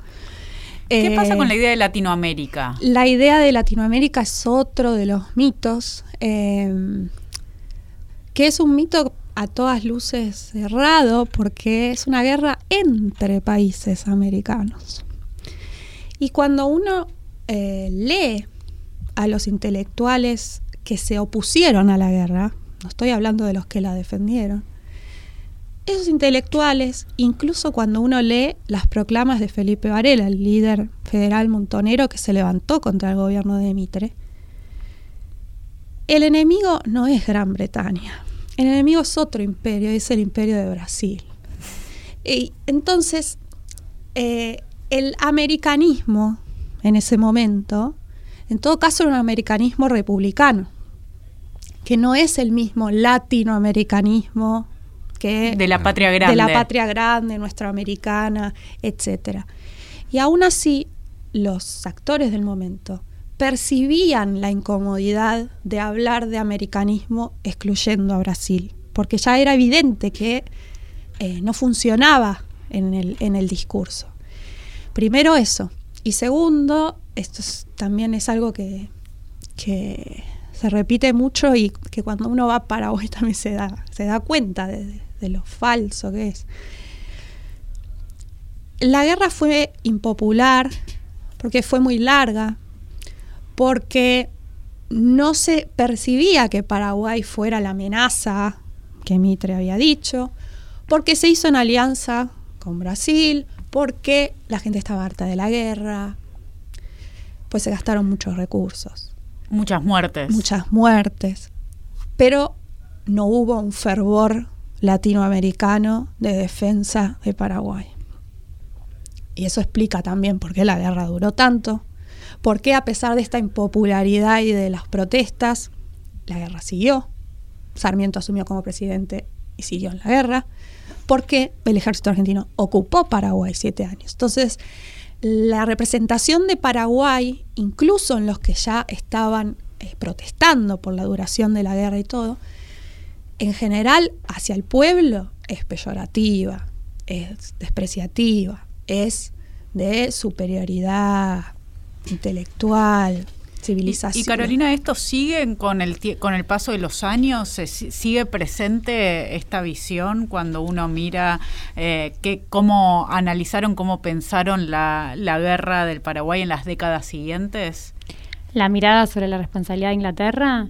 ¿Qué pasa con la eh, idea de Latinoamérica? La idea de Latinoamérica es otro de los mitos, eh, que es un mito a todas luces cerrado porque es una guerra entre países americanos. Y cuando uno eh, lee a los intelectuales que se opusieron a la guerra, estoy hablando de los que la defendieron. Esos intelectuales, incluso cuando uno lee las proclamas de Felipe Varela, el líder federal montonero que se levantó contra el gobierno de Mitre, el enemigo no es Gran Bretaña, el enemigo es otro imperio, es el imperio de Brasil. Y entonces, eh, el americanismo en ese momento, en todo caso era un americanismo republicano, que no es el mismo latinoamericanismo que de la patria grande, de la patria grande, nuestra americana, etcétera. Y aún así, los actores del momento percibían la incomodidad de hablar de americanismo excluyendo a Brasil, porque ya era evidente que eh, no funcionaba en el, en el discurso. Primero eso. Y segundo, esto también es algo que, que se repite mucho y que cuando uno va a Paraguay también se da, se da cuenta de, lo falso que es. La guerra fue impopular porque fue muy larga, porque no se percibía que Paraguay fuera la amenaza que Mitre había dicho, porque se hizo en alianza con Brasil, porque la gente estaba harta de la guerra, pues se gastaron muchos recursos. Muchas muertes. Muchas muertes. Pero no hubo un fervor latinoamericano de defensa de Paraguay. Y eso explica también por qué la guerra duró tanto, por qué a pesar de esta impopularidad y de las protestas, la guerra siguió. Sarmiento asumió como presidente y siguió en la guerra, porque el ejército argentino ocupó Paraguay siete años. Entonces, la representación de Paraguay, incluso en los que ya estaban eh, protestando por la duración de la guerra y todo, en general hacia el pueblo es peyorativa, es despreciativa, es de superioridad intelectual, y, Carolina, ¿esto sigue con el, con el paso de los años? ¿Sigue presente esta visión cuando uno mira eh, cómo analizaron, cómo pensaron la, la guerra del Paraguay en las décadas siguientes? La mirada sobre la responsabilidad de Inglaterra.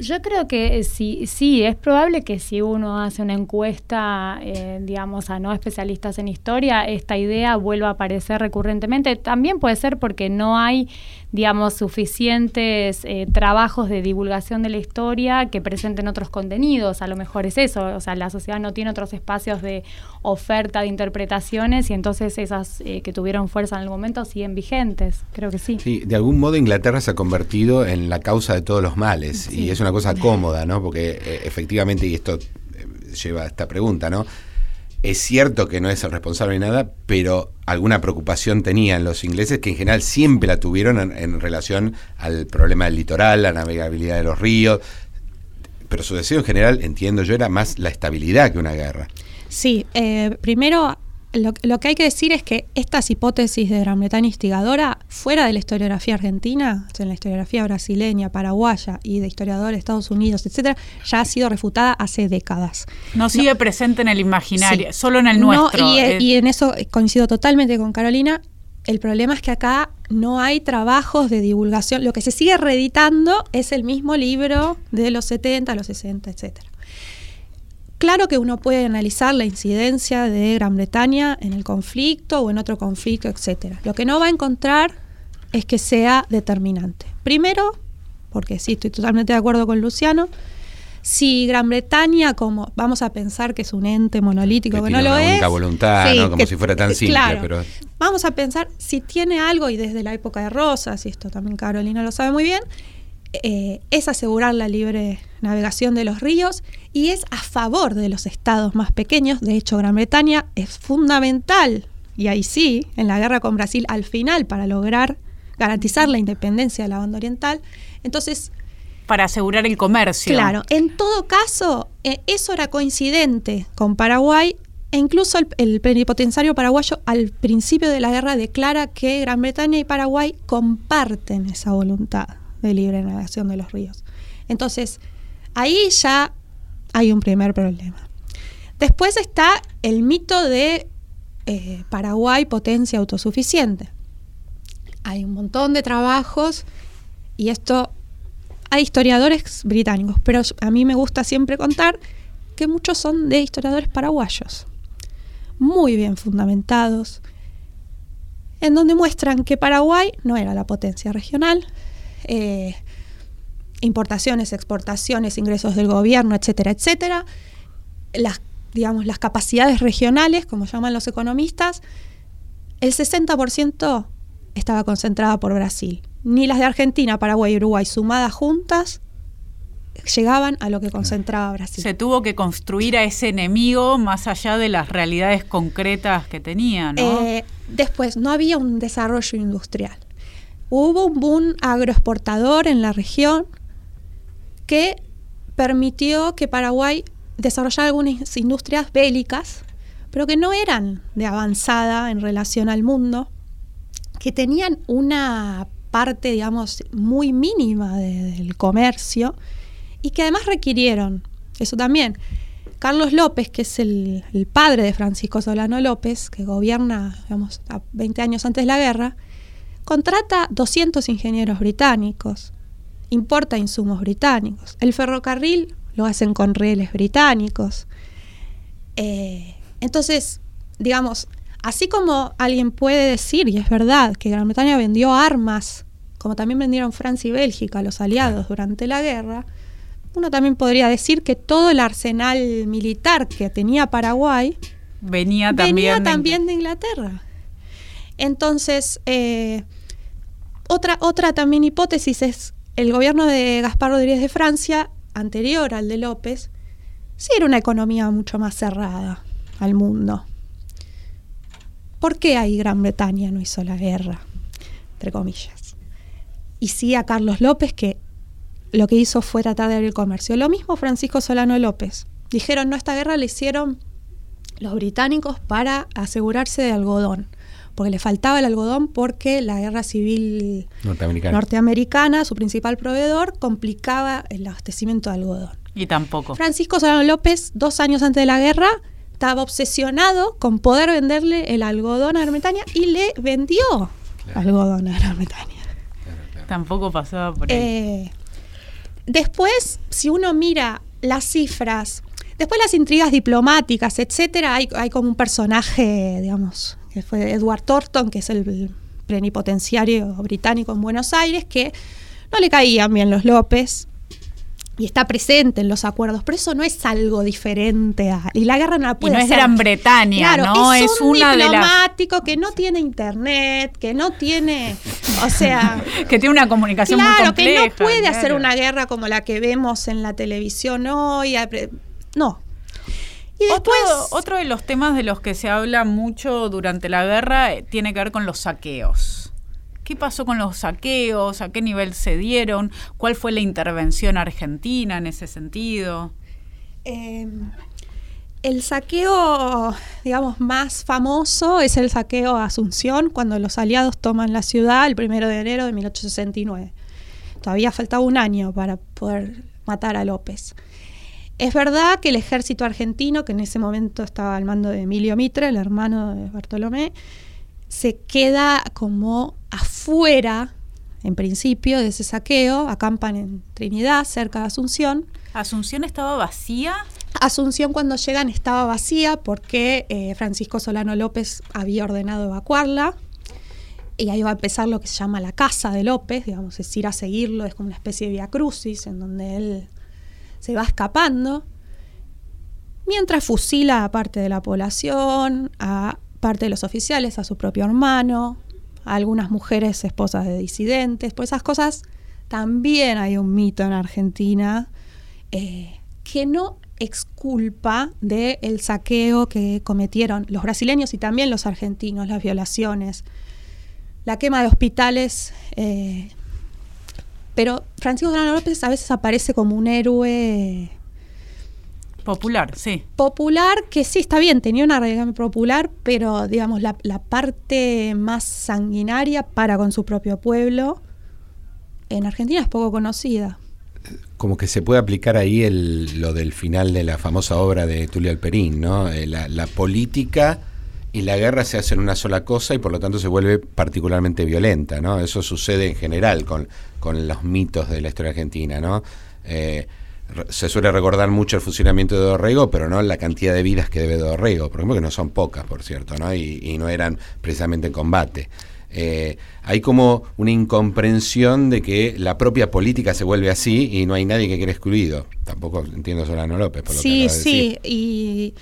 Yo creo que sí, sí, es probable que si uno hace una encuesta, eh, digamos, a no especialistas en historia, esta idea vuelva a aparecer recurrentemente. También puede ser porque no hay digamos, suficientes eh, trabajos de divulgación de la historia que presenten otros contenidos. A lo mejor es eso, o sea, la sociedad no tiene otros espacios de oferta de interpretaciones y entonces esas eh, que tuvieron fuerza en el momento siguen vigentes, creo que sí. Sí, de algún modo Inglaterra se ha convertido en la causa de todos los males y es una cosa cómoda, ¿no? Porque eh, efectivamente, y esto lleva a esta pregunta, ¿no? Es cierto que no es el responsable de nada, pero alguna preocupación tenían los ingleses que en general siempre la tuvieron en, relación al problema del litoral, la navegabilidad de los ríos. Pero su deseo en general, entiendo yo, era más la estabilidad que una guerra. Sí, eh, primero lo, que hay que decir es que estas hipótesis de Gran Bretaña instigadora, fuera de la historiografía argentina, en la historiografía brasileña, paraguaya y de historiadores de Estados Unidos, etcétera, ya ha sido refutada hace décadas. No sigue presente en el imaginario, solo en el nuestro. y, y en eso coincido totalmente con Carolina. El problema es que acá no hay trabajos de divulgación. Lo que se sigue reeditando es el mismo libro de los 70, los 60, etcétera. Claro que uno puede analizar la incidencia de Gran Bretaña en el conflicto o en otro conflicto, etc. Lo que no va a encontrar es que sea determinante. Primero, porque sí, estoy totalmente de acuerdo con Luciano, si Gran Bretaña, como vamos a pensar que es un ente monolítico, que, no lo es. voluntad, ¿no? como si fuera tan simple, pero. Vamos a pensar si tiene algo, y desde la época de Rosas, y esto también Carolina lo sabe muy bien, eh, es asegurar la libre navegación de los ríos y es a favor de los estados más pequeños. De hecho, Gran Bretaña es fundamental, y ahí sí, en la guerra con Brasil al final para lograr garantizar la independencia de la banda oriental. Entonces... Para asegurar el comercio. Claro, en todo caso, eh, eso era coincidente con Paraguay e incluso el, el, plenipotenciario paraguayo al principio de la guerra declara que Gran Bretaña y Paraguay comparten esa voluntad de libre navegación de los ríos. Entonces, ahí ya hay un primer problema. Después está el mito de eh, Paraguay potencia autosuficiente. Hay un montón de trabajos y esto hay historiadores británicos, pero a mí me gusta siempre contar que muchos son de historiadores paraguayos, muy bien fundamentados, en donde muestran que Paraguay no era la potencia regional, eh, importaciones, exportaciones, ingresos del gobierno, etcétera, etcétera. Las, digamos, las capacidades regionales, como llaman los economistas, el 60% estaba concentrada por Brasil. Ni las de Argentina, Paraguay y Uruguay sumadas juntas llegaban a lo que concentraba Brasil. Se tuvo que construir a ese enemigo más allá de las realidades concretas que tenía, ¿no? Eh, después, no había un desarrollo industrial. Hubo un boom agroexportador en la región que permitió que Paraguay desarrollara algunas industrias bélicas, pero que no eran de avanzada en relación al mundo, que tenían una parte, digamos, muy mínima del comercio y que además requirieron, eso también, Carlos López, que es el, padre de Francisco Solano López, que gobierna, digamos, a 20 años antes de la guerra, contrata 200 ingenieros británicos, importa insumos británicos. El ferrocarril lo hacen con rieles británicos. Eh, entonces, digamos, así como alguien puede decir, y es verdad, que Gran Bretaña vendió armas, como también vendieron Francia y Bélgica a los aliados durante la guerra, uno también podría decir que todo el arsenal militar que tenía Paraguay venía también, también de Inglaterra. Entonces, eh, otra, otra también hipótesis es el gobierno de Gaspar Rodríguez de Francia, anterior al de López, sí era una economía mucho más cerrada al mundo. ¿Por qué ahí Gran Bretaña no hizo la guerra? Entre comillas. Y sí a Carlos López, que lo que hizo fue tratar de abrir el comercio. Lo mismo Francisco Solano López. Dijeron, no, esta guerra la hicieron los británicos para asegurarse de algodón porque le faltaba el algodón porque la guerra civil norteamericana, su principal proveedor, complicaba el abastecimiento de algodón. Y tampoco. Francisco Solano López, dos años antes de la guerra, estaba obsesionado con poder venderle el algodón a Gran Bretaña y le vendió algodón a Gran Bretaña. Tampoco pasaba por ahí. Eh, después, si uno mira las cifras, después las intrigas diplomáticas, etcétera, hay, hay como un personaje, digamos, que fue Edward Thornton, que es el plenipotenciario británico en Buenos Aires, que no le caían bien los López y está presente en los acuerdos, pero eso no es algo diferente a y la guerra no la puede y no es Gran Bretaña, ¿no? Es, un diplomático que no tiene internet, que no tiene, o sea, que tiene una comunicación muy compleja. que no puede hacer una guerra como la que vemos en la televisión hoy, no, otro, de los temas de los que se habla mucho durante la guerra eh, tiene que ver con los saqueos. ¿Qué pasó con los saqueos? ¿A qué nivel se dieron? ¿Cuál fue la intervención argentina en ese sentido? Em, el saqueo, digamos, más famoso es el saqueo a Asunción, cuando los aliados toman la ciudad el primero de enero de 1869. Todavía faltaba un año para poder matar a López. Es verdad que el ejército argentino, que en ese momento estaba al mando de Emilio Mitre, el hermano de Bartolomé, se queda como afuera, en principio, de ese saqueo, acampan en Trinidad, cerca de Asunción. ¿Asunción estaba vacía? Asunción cuando llegan estaba vacía porque eh, Francisco Solano López había ordenado evacuarla y ahí va a empezar lo que se llama la casa de López, digamos, es ir a seguirlo, es como una especie de via crucis en donde él se va escapando, mientras fusila a parte de la población, a parte de los oficiales, a su propio hermano, a algunas mujeres esposas de disidentes, por esas cosas también hay un mito en Argentina eh, que no exculpa del saqueo que cometieron los brasileños y también los argentinos, las violaciones, la quema de hospitales. Eh, pero Francisco Solano López a veces aparece como un héroe Popular, sí. Popular, que sí, está bien, tenía una realidad popular, pero digamos, la, parte más sanguinaria para con su propio pueblo en Argentina es poco conocida. Como que se puede aplicar ahí el, lo del final de la famosa obra de Tulio Alperín, ¿no? Eh, la, la política y la guerra se hacen una sola cosa y por lo tanto se vuelve particularmente violenta, ¿no? Eso sucede en general con, con los mitos de la historia argentina, ¿no? Eh, se suele recordar mucho el funcionamiento de Dorrego, pero no la cantidad de vidas que debe Dorrego, por ejemplo, que no son pocas, por cierto, ¿no? Y, no eran precisamente en combate. Eh, hay como una incomprensión de que la propia política se vuelve así y no hay nadie que quede excluido. Tampoco entiendo Solano López, por lo sí, que Sí, sí,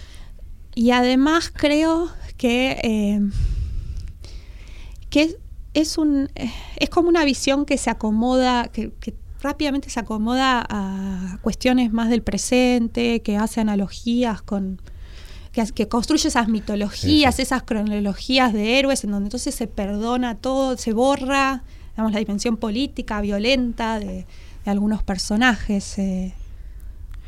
y, además creo que, eh, que es, un, es como una visión que se acomoda, que, que rápidamente se acomoda a cuestiones más del presente, que hace analogías con, que, construye esas mitologías, esas cronologías de héroes, en donde entonces se perdona todo, se borra, digamos, la dimensión política, violenta de, algunos personajes. Eh,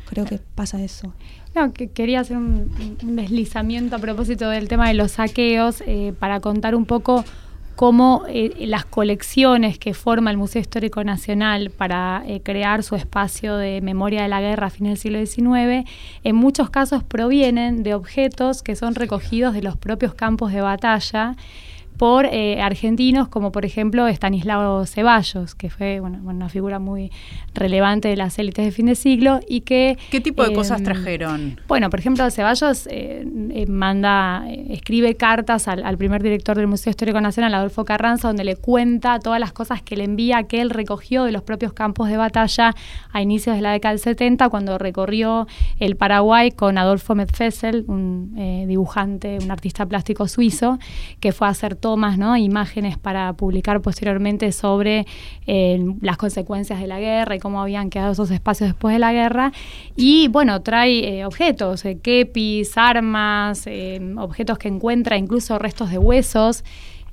creo que pasa eso. No, que quería hacer un, deslizamiento a propósito del tema de los saqueos eh, para contar un poco cómo eh, las colecciones que forma el Museo Histórico Nacional para eh, crear su espacio de memoria de la guerra a fines del siglo XIX, en muchos casos provienen de objetos que son recogidos de los propios campos de batalla por eh, argentinos como por ejemplo Estanislao Ceballos, que fue bueno, una figura muy relevante de las élites de fin de siglo y que... ¿Qué tipo de cosas em, trajeron? Bueno, por ejemplo, Ceballos eh, eh, manda, escribe cartas al, primer director del Museo Histórico Nacional, Adolfo Carranza, donde le cuenta todas las cosas que le envía, que él recogió de los propios campos de batalla a inicios de la década del 70, cuando recorrió el Paraguay con Adolfo Medfessel, un dibujante, un artista plástico suizo, que fue a hacer tomas, ¿no? imágenes para publicar posteriormente sobre eh, las consecuencias de la guerra y cómo habían quedado esos espacios después de la guerra. Y bueno, trae eh, objetos, eh, kepis, armas, objetos que encuentra, incluso restos de huesos.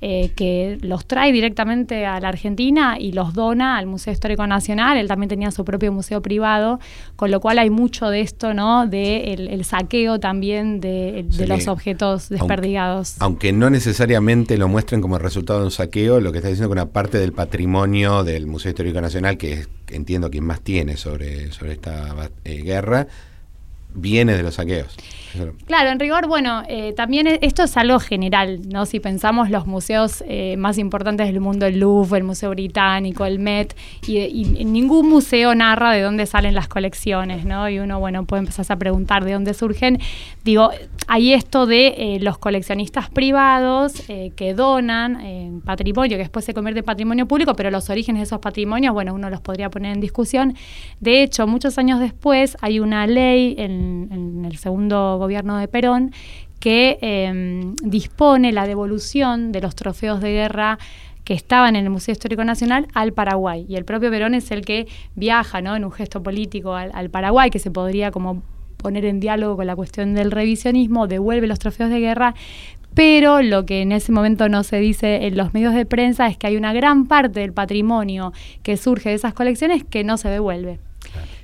Eh, que los trae directamente a la Argentina y los dona al Museo Histórico Nacional. Él también tenía su propio museo privado, con lo cual hay mucho de esto, ¿no? De el, saqueo también de, los objetos desperdigados. Aunque, no necesariamente lo muestren como resultado de un saqueo, lo que está diciendo que una parte del patrimonio del Museo Histórico Nacional, que es, entiendo quien más tiene sobre, sobre esta eh, guerra, viene de los saqueos. Claro, en rigor, bueno, eh, también e, esto es algo general, ¿no? Si pensamos los museos eh, más importantes del mundo, el Louvre, el Museo Británico, el Met, y, ningún museo narra de dónde salen las colecciones, ¿no? Y uno, bueno, puede empezar a preguntar de dónde surgen. Digo, hay esto de eh, los coleccionistas privados que donan patrimonio, que después se convierte en patrimonio público, pero los orígenes de esos patrimonios, bueno, uno los podría poner en discusión. De hecho, muchos años después hay una ley en, en el segundo gobierno de Perón, que em, dispone la devolución de los trofeos de guerra que estaban en el Museo Histórico Nacional al Paraguay. Y el propio Perón es el que viaja ¿no? en un gesto político al, Paraguay, que se podría como poner en diálogo con la cuestión del revisionismo, devuelve los trofeos de guerra, pero lo que en ese momento no se dice en los medios de prensa es que hay una gran parte del patrimonio que surge de esas colecciones que no se devuelve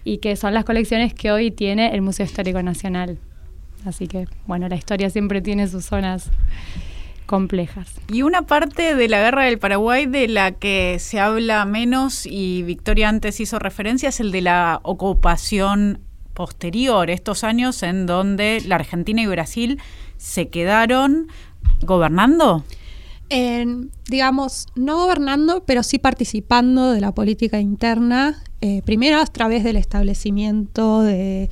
y que son las colecciones que hoy tiene el Museo Histórico Nacional. Así que, bueno, la historia siempre tiene sus zonas complejas. Y una parte de la guerra del Paraguay de la que se habla menos y Victoria antes hizo referencia es el de la ocupación posterior, estos años en donde la Argentina y Brasil se quedaron gobernando. digamos, no gobernando, pero sí participando de la política interna, eh, primero a través del establecimiento de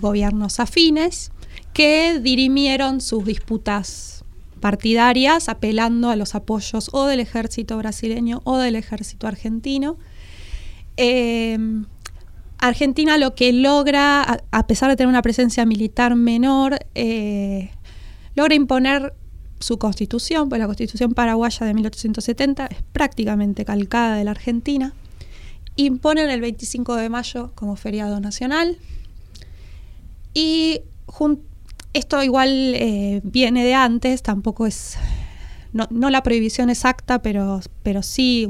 gobiernos afines que dirimieron sus disputas partidarias apelando a los apoyos o del ejército brasileño o del ejército argentino. Eh, Argentina lo que logra, a, pesar de tener una presencia militar menor, eh, logra imponer su constitución, pues la constitución paraguaya de 1870 es prácticamente calcada de la Argentina. Imponen el 25 de mayo como feriado nacional. Y esto igual eh, viene de antes, tampoco es no, la prohibición exacta, pero, pero sí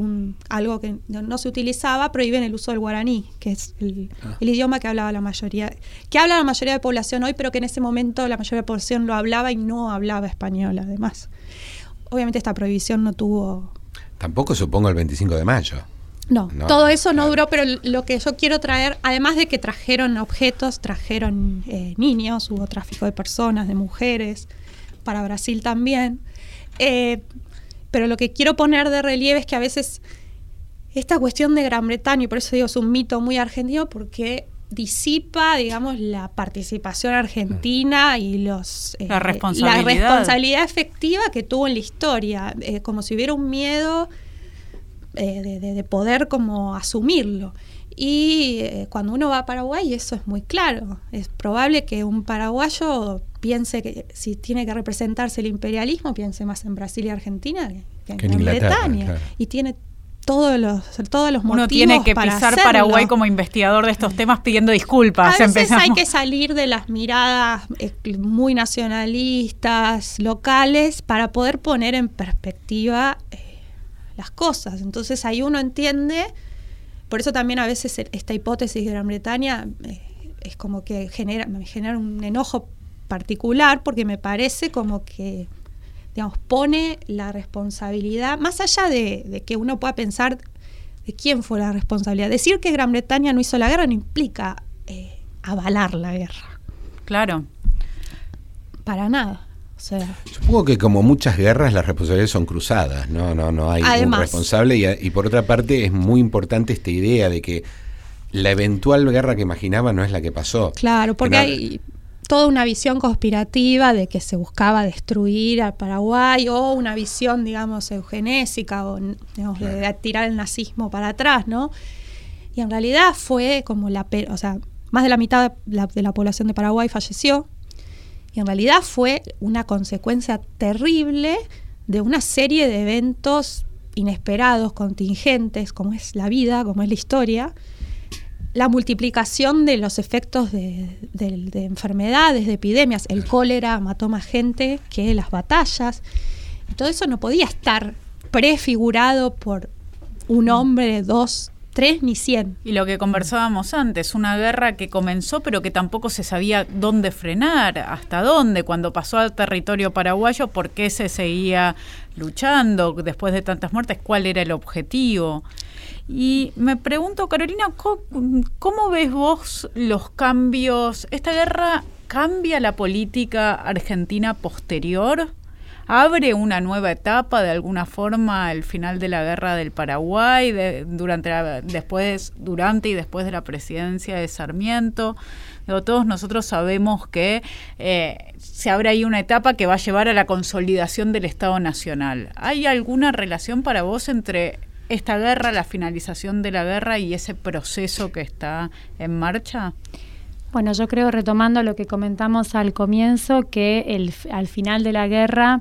algo que no, se utilizaba, prohíben el uso del guaraní, que es ah. el, idioma que hablaba la mayoría, que habla la mayoría de población hoy, pero que en ese momento la mayoría de población lo hablaba y no hablaba español además. Obviamente esta prohibición no tuvo... Tampoco supongo el 25 de mayo. No, todo eso no duró, pero lo que yo quiero traer, además de que trajeron objetos, trajeron eh, niños, hubo tráfico de personas, de mujeres, para Brasil también. Eh, pero lo que quiero poner de relieve es que a veces esta cuestión de Gran Bretaña, y por eso digo es un mito muy argentino, porque disipa, digamos, la participación argentina y los eh, la, responsabilidad. responsabilidad efectiva que tuvo en la historia, eh, como si hubiera un miedo de, poder como asumirlo. Y cuando uno va a Paraguay, eso es muy claro. Es probable que un paraguayo piense que si tiene que representarse el imperialismo, piense más en Brasil y Argentina que, en, Gran Bretaña. Y tiene todos los, todos los Uno tiene que pisar Paraguay como investigador de estos temas pidiendo disculpas. A veces hay que salir de las miradas eh, muy nacionalistas, locales, para poder poner en perspectiva eh, las cosas. Entonces ahí uno entiende, por eso también a veces esta hipótesis de Gran Bretaña eh, es como que genera, me genera un enojo particular porque me parece como que, digamos, pone la responsabilidad, más allá de, que uno pueda pensar de quién fue la responsabilidad. Decir que Gran Bretaña no hizo la guerra no implica eh, avalar la guerra. Claro. Para nada. Supongo que como muchas guerras las responsabilidades son cruzadas, no, no, no hay un responsable y, por otra parte es muy importante esta idea de que la eventual guerra que imaginaba no es la que pasó. Claro, porque hay toda una visión conspirativa de que se buscaba destruir al Paraguay o una visión, digamos, eugenésica o de, tirar el nazismo para atrás, ¿no? Y en realidad fue como la, o sea, más de la mitad de la, población de Paraguay falleció y en realidad fue una consecuencia terrible de una serie de eventos inesperados, contingentes, como es la vida, como es la historia, la multiplicación de los efectos de, enfermedades, de epidemias. El cólera mató más gente que las batallas. Todo eso no podía estar prefigurado por un hombre, dos, tres ni cien. Y lo que conversábamos antes, una guerra que comenzó pero que tampoco se sabía dónde frenar, hasta dónde, cuando pasó al territorio paraguayo, por qué se seguía luchando después de tantas muertes, cuál era el objetivo. Y me pregunto, Carolina, ¿cómo, ves vos los cambios? ¿Esta guerra cambia la política argentina posterior? Abre una nueva etapa de alguna forma al final de la guerra del Paraguay, durante después, durante y después de la presidencia de Sarmiento. todos nosotros sabemos que eh, se abre ahí una etapa que va a llevar a la consolidación del Estado Nacional. ¿Hay alguna relación para vos entre esta guerra, la finalización de la guerra y ese proceso que está en marcha? Bueno, yo creo, retomando lo que comentamos al comienzo, que el, al final de la guerra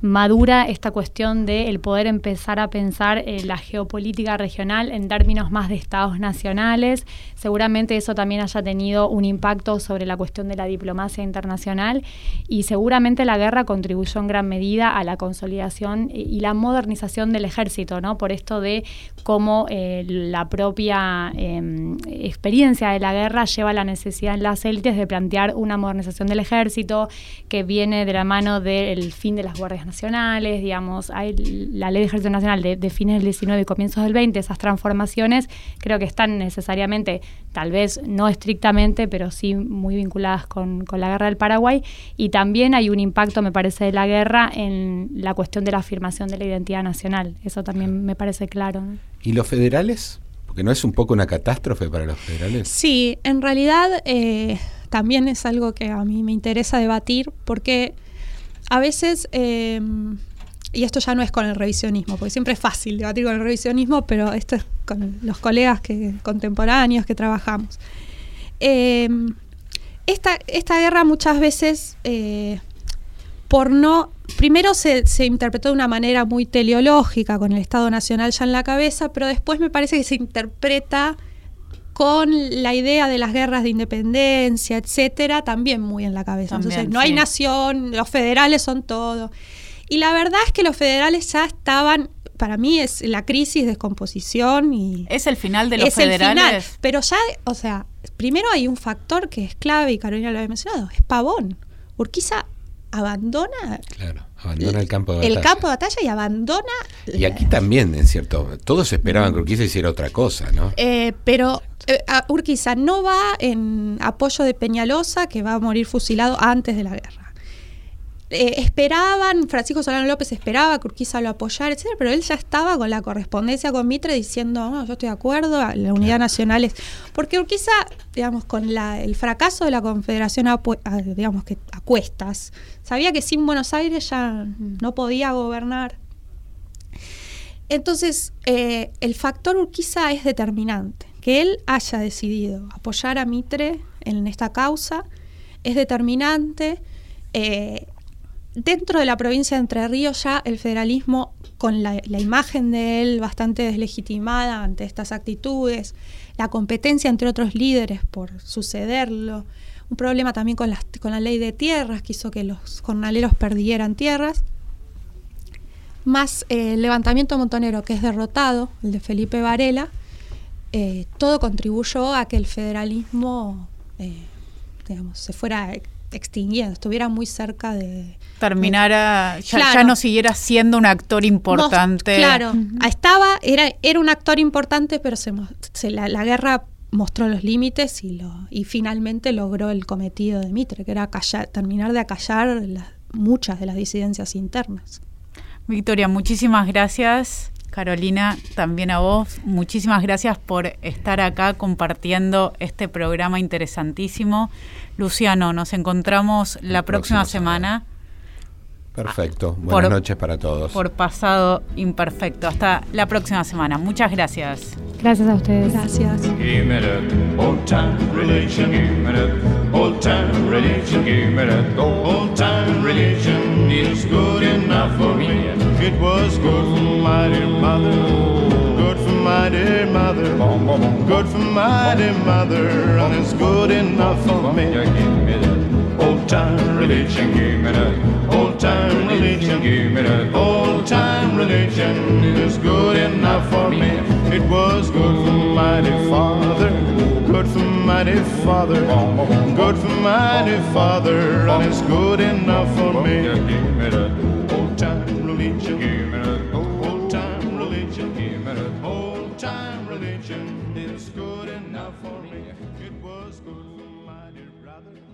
madura esta cuestión de el poder empezar a pensar eh, la geopolítica regional en términos más de estados nacionales. Seguramente eso también haya tenido un impacto sobre la cuestión de la diplomacia internacional y seguramente la guerra contribuyó en gran medida a la consolidación y la modernización del ejército, ¿no? Por esto de cómo eh, la propia em, experiencia de la guerra lleva la necesidad en las élites de plantear una modernización del ejército que viene de la mano del fin de las guardias nacionales, digamos, hay la ley de ejército nacional de, fines del 19 y comienzos del 20, esas transformaciones creo que están necesariamente, tal vez no estrictamente, pero sí muy vinculadas con, la guerra del Paraguay y también hay un impacto, me parece, de la guerra en la cuestión de la afirmación de la identidad nacional, eso también me parece claro. ¿Y los federales? Porque no es un poco una catástrofe para los federales. Sí, en realidad eh, también es algo que a mí me interesa debatir porque a veces, eh, y esto ya no es con el revisionismo, porque siempre es fácil debatir con el revisionismo, pero esto es con los colegas que, contemporáneos que trabajamos. Eh, esta, esta, guerra muchas veces, eh, por no, primero se, se, interpretó de una manera muy teleológica, con el Estado Nacional ya en la cabeza, pero después me parece que se interpreta con la idea de las guerras de independencia, etcétera, también muy en la cabeza. Entonces, no hay nación, los federales son todo. Y la verdad es que los federales ya estaban para mí es la crisis de descomposición y es el final de los federales. pero ya, o sea, primero hay un factor que es clave y Carolina lo había mencionado, es Pavón. Urquiza abandona claro, abandona el campo de batalla. El campo de batalla y abandona Y aquí también, en cierto, todos esperaban que Urquiza hiciera otra cosa, ¿no? Eh, pero eh, Urquiza no va en apoyo de Peñalosa, que va a morir fusilado antes de la guerra. Eh, esperaban, Francisco Solano López esperaba que Urquiza lo apoyara, etcétera, pero él ya estaba con la correspondencia con Mitre diciendo, no, yo estoy de acuerdo, la unidad nacional es. Porque Urquiza, digamos, con el fracaso de la Confederación, digamos que a cuestas, sabía que sin Buenos Aires ya no podía gobernar. Entonces, eh, el factor Urquiza es determinante que él haya decidido apoyar a Mitre en esta causa es determinante. Eh, dentro de la provincia de Entre Ríos ya el federalismo, con la, imagen de él bastante deslegitimada ante estas actitudes, la competencia entre otros líderes por sucederlo, un problema también con la, con la ley de tierras que hizo que los jornaleros perdieran tierras, más eh, el levantamiento montonero que es derrotado, el de Felipe Varela, eh, todo contribuyó a que el federalismo eh, digamos, se fuera extinguiendo, estuviera muy cerca de... Terminara, ya, no siguiera siendo un actor importante. claro, estaba, era, era un actor importante, pero se, la, guerra mostró los límites y, lo, y finalmente logró el cometido de Mitre, que era terminar de acallar muchas de las disidencias internas. Victoria, muchísimas gracias. Carolina, también a vos, muchísimas gracias por estar acá compartiendo este programa interesantísimo. Luciano, nos encontramos la, próxima, semana. Perfecto. Buenas noches para todos. Por pasado imperfecto. Hasta la próxima semana. Muchas gracias. Gracias a ustedes. Gracias. It was good for my dear mother, good for my dear mother, good for my dear mother, and it's good enough for me. Old time religion, give me that. Old time religion, give me that. Old time religion is good enough for me. It was good for dear father, good for dear father, good for dear father, and it's good enough for me. Old time